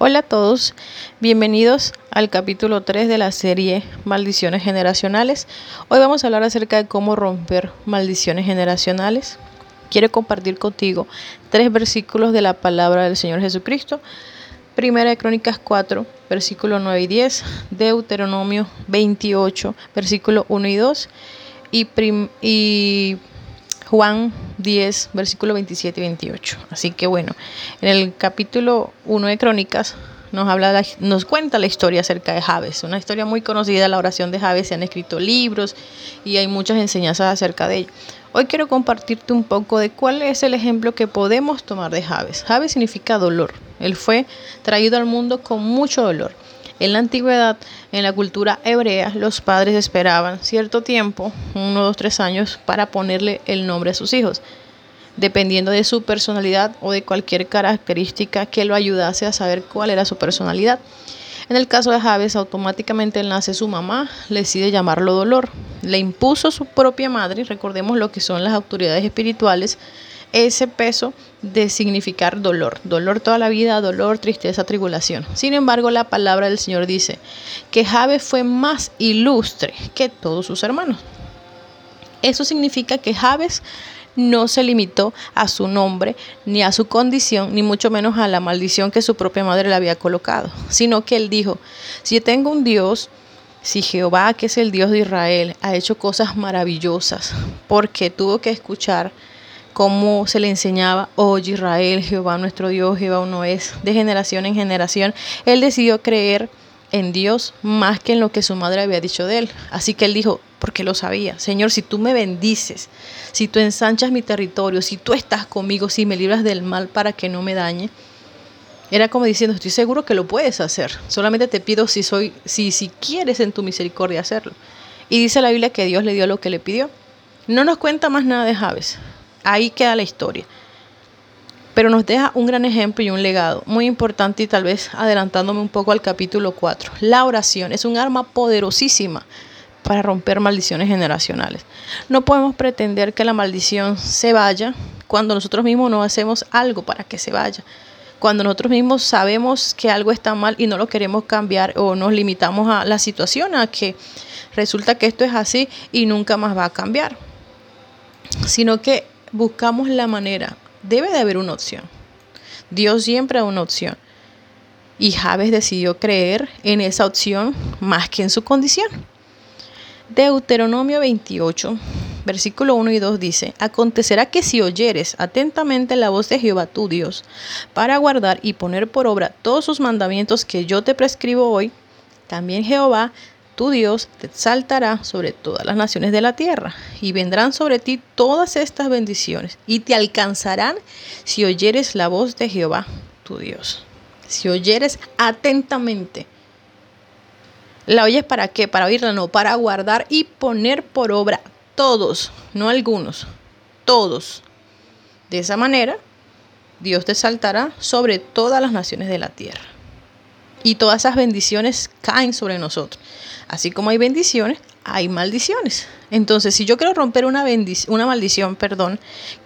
Hola a todos, bienvenidos al capítulo 3 de la serie Maldiciones Generacionales. Hoy vamos a hablar acerca de cómo romper maldiciones generacionales. Quiero compartir contigo tres versículos de la palabra del Señor Jesucristo. Primera de Crónicas 4, versículo 9 y 10, Deuteronomio 28, versículo 1 y 2 y, y Juan 10, versículo 27 y 28. Así que bueno, en el capítulo 1 de Crónicas nos, habla, nos cuenta la historia acerca de Javes, una historia muy conocida, la oración de Javes, se han escrito libros y hay muchas enseñanzas acerca de ello. Hoy quiero compartirte un poco de cuál es el ejemplo que podemos tomar de Javes. Javes significa dolor. Él fue traído al mundo con mucho dolor. En la antigüedad, en la cultura hebrea, los padres esperaban cierto tiempo, uno, dos, tres años, para ponerle el nombre a sus hijos, dependiendo de su personalidad o de cualquier característica que lo ayudase a saber cuál era su personalidad. En el caso de Javes, automáticamente nace su mamá, decide llamarlo dolor. Le impuso su propia madre, recordemos lo que son las autoridades espirituales, ese peso de significar dolor, dolor toda la vida, dolor, tristeza, tribulación. Sin embargo, la palabra del Señor dice que Jabe fue más ilustre que todos sus hermanos. Eso significa que Jabes no se limitó a su nombre, ni a su condición, ni mucho menos a la maldición que su propia madre le había colocado, sino que él dijo, si tengo un Dios, si Jehová, que es el Dios de Israel, ha hecho cosas maravillosas, porque tuvo que escuchar cómo se le enseñaba, oye Israel, Jehová nuestro Dios, Jehová uno es, de generación en generación, él decidió creer en Dios más que en lo que su madre había dicho de él. Así que él dijo, porque lo sabía, Señor, si tú me bendices, si tú ensanchas mi territorio, si tú estás conmigo, si me libras del mal para que no me dañe, era como diciendo, estoy seguro que lo puedes hacer. Solamente te pido si soy si si quieres en tu misericordia hacerlo. Y dice la Biblia que Dios le dio lo que le pidió. No nos cuenta más nada de Javes ahí queda la historia. Pero nos deja un gran ejemplo y un legado muy importante y tal vez adelantándome un poco al capítulo 4. La oración es un arma poderosísima para romper maldiciones generacionales. No podemos pretender que la maldición se vaya cuando nosotros mismos no hacemos algo para que se vaya. Cuando nosotros mismos sabemos que algo está mal y no lo queremos cambiar o nos limitamos a la situación, a que resulta que esto es así y nunca más va a cambiar. Sino que buscamos la manera. Debe de haber una opción. Dios siempre da una opción. Y Javes decidió creer en esa opción más que en su condición. Deuteronomio 28, versículo 1 y 2 dice, Acontecerá que si oyeres atentamente la voz de Jehová tu Dios, para guardar y poner por obra todos sus mandamientos que yo te prescribo hoy, también Jehová tu Dios te exaltará sobre todas las naciones de la tierra, y vendrán sobre ti todas estas bendiciones, y te alcanzarán si oyeres la voz de Jehová, tu Dios. Si oyeres atentamente. ¿La oyes para qué? Para oírla, no, para guardar y poner por obra todos, no algunos, todos. De esa manera, Dios te exaltará sobre todas las naciones de la tierra. Y todas esas bendiciones caen sobre nosotros. Así como hay bendiciones, hay maldiciones. Entonces, si yo quiero romper una, una maldición, perdón,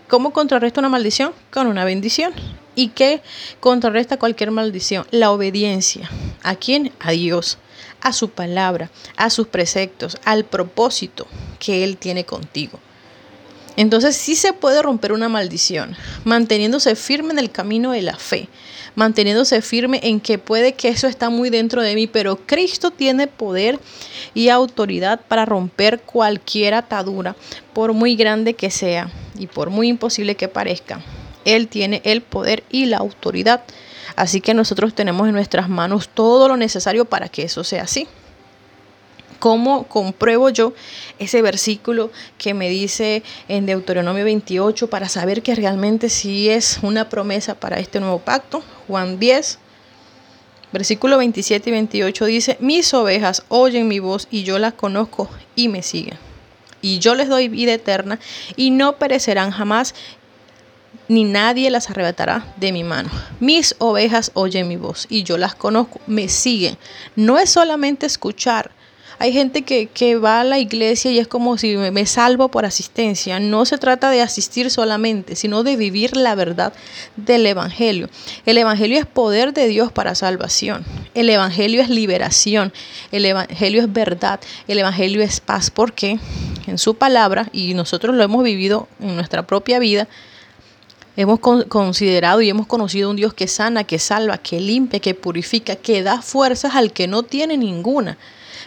¿cómo contrarresto una maldición? Con una bendición. ¿Y qué contrarresta cualquier maldición? La obediencia. ¿A quién? A Dios, a su palabra, a sus preceptos, al propósito que Él tiene contigo. Entonces sí se puede romper una maldición, manteniéndose firme en el camino de la fe, manteniéndose firme en que puede que eso está muy dentro de mí, pero Cristo tiene poder y autoridad para romper cualquier atadura, por muy grande que sea y por muy imposible que parezca. Él tiene el poder y la autoridad. Así que nosotros tenemos en nuestras manos todo lo necesario para que eso sea así. ¿Cómo compruebo yo ese versículo que me dice en Deuteronomio 28 para saber que realmente sí es una promesa para este nuevo pacto? Juan 10, versículo 27 y 28 dice, mis ovejas oyen mi voz y yo las conozco y me siguen. Y yo les doy vida eterna y no perecerán jamás ni nadie las arrebatará de mi mano. Mis ovejas oyen mi voz y yo las conozco, me siguen. No es solamente escuchar, Hay gente que, que, va a la iglesia y es como si me, me, salvo por asistencia. No se trata de asistir solamente, sino de vivir la verdad del Evangelio. El Evangelio es poder de Dios para salvación. El Evangelio es liberación. El Evangelio es verdad. El Evangelio es paz. Porque en su palabra, y nosotros lo hemos vivido en nuestra propia vida, Hemos considerado y hemos conocido un Dios que sana, que salva, que limpia, que purifica, que da fuerzas al que no tiene ninguna.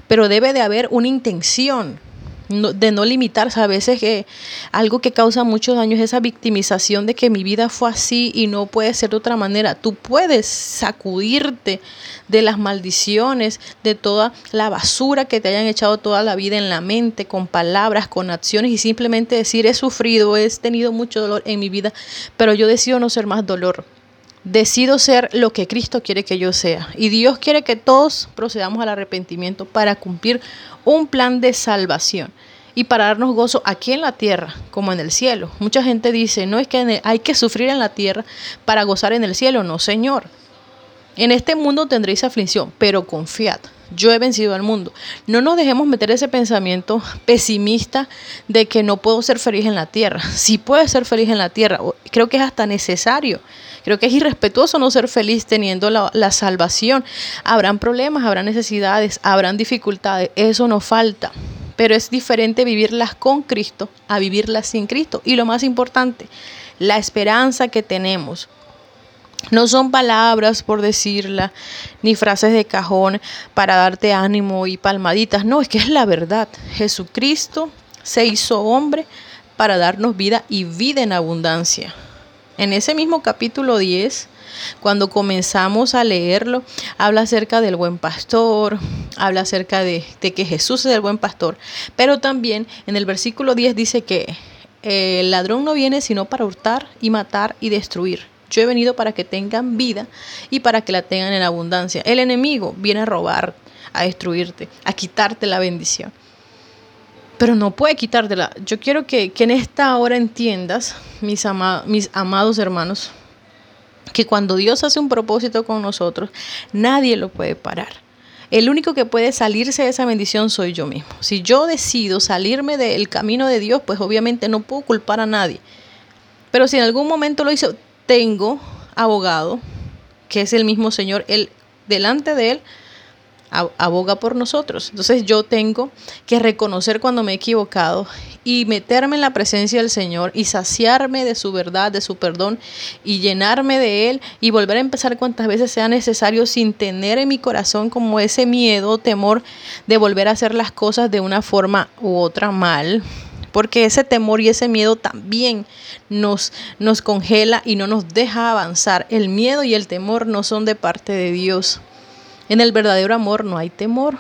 Pero debe de haber una intención de no limitarse. A veces que algo que causa mucho daño es esa victimización de que mi vida fue así y no puede ser de otra manera. Tú puedes sacudirte de las maldiciones, de toda la basura que te hayan echado toda la vida en la mente, con palabras, con acciones y simplemente decir he sufrido, he tenido mucho dolor en mi vida, pero yo decido no ser más dolor. Decido ser lo que Cristo quiere que yo sea. Y Dios quiere que todos procedamos al arrepentimiento para cumplir un plan de salvación y para darnos gozo aquí en la tierra como en el cielo. Mucha gente dice, no es que hay que sufrir en la tierra para gozar en el cielo. No, Señor. En este mundo tendréis aflicción, pero confiad. Yo he vencido al mundo. No nos dejemos meter ese pensamiento pesimista de que no puedo ser feliz en la tierra. Si puedes ser feliz en la tierra, creo que es hasta necesario Creo que es irrespetuoso no ser feliz teniendo la, la salvación. Habrán problemas, habrán necesidades, habrán dificultades, eso no falta. Pero es diferente vivirlas con Cristo a vivirlas sin Cristo. Y lo más importante, la esperanza que tenemos. No son palabras por decirla, ni frases de cajón para darte ánimo y palmaditas. No, es que es la verdad. Jesucristo se hizo hombre para darnos vida y vida en abundancia. En ese mismo capítulo 10, cuando comenzamos a leerlo, habla acerca del buen pastor, habla acerca de, que Jesús es el buen pastor, pero también en el versículo 10 dice que el ladrón no viene sino para hurtar y matar y destruir. Yo he venido para que tengan vida y para que la tengan en abundancia. El enemigo viene a robar, a destruirte, a quitarte la bendición. Pero no puede quitártela. Yo quiero que, en esta hora entiendas, mis, mis amados hermanos, que cuando Dios hace un propósito con nosotros, nadie lo puede parar. El único que puede salirse de esa bendición soy yo mismo. Si yo decido salirme del camino de Dios, pues obviamente no puedo culpar a nadie. Pero si en algún momento lo hice, tengo abogado, que es el mismo Señor, él, delante de él aboga por nosotros. Entonces yo tengo que reconocer cuando me he equivocado y meterme en la presencia del Señor y saciarme de su verdad, de su perdón y llenarme de Él y volver a empezar cuantas veces sea necesario sin tener en mi corazón como ese miedo, temor de volver a hacer las cosas de una forma u otra mal. Porque ese temor y ese miedo también nos, nos congela y no nos deja avanzar. El miedo y el temor no son de parte de Dios. En el verdadero amor no hay temor.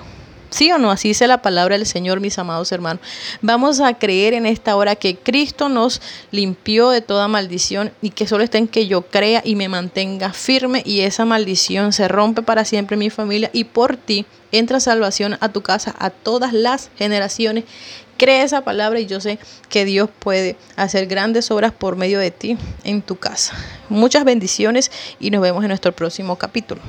¿Sí o no? Así dice la palabra del Señor, mis amados hermanos. Vamos a creer en esta hora que Cristo nos limpió de toda maldición y que solo está en que yo crea y me mantenga firme y esa maldición se rompe para siempre en mi familia y por ti entra salvación a tu casa, a todas las generaciones. Cree esa palabra y yo sé que Dios puede hacer grandes obras por medio de ti en tu casa. Muchas bendiciones y nos vemos en nuestro próximo capítulo.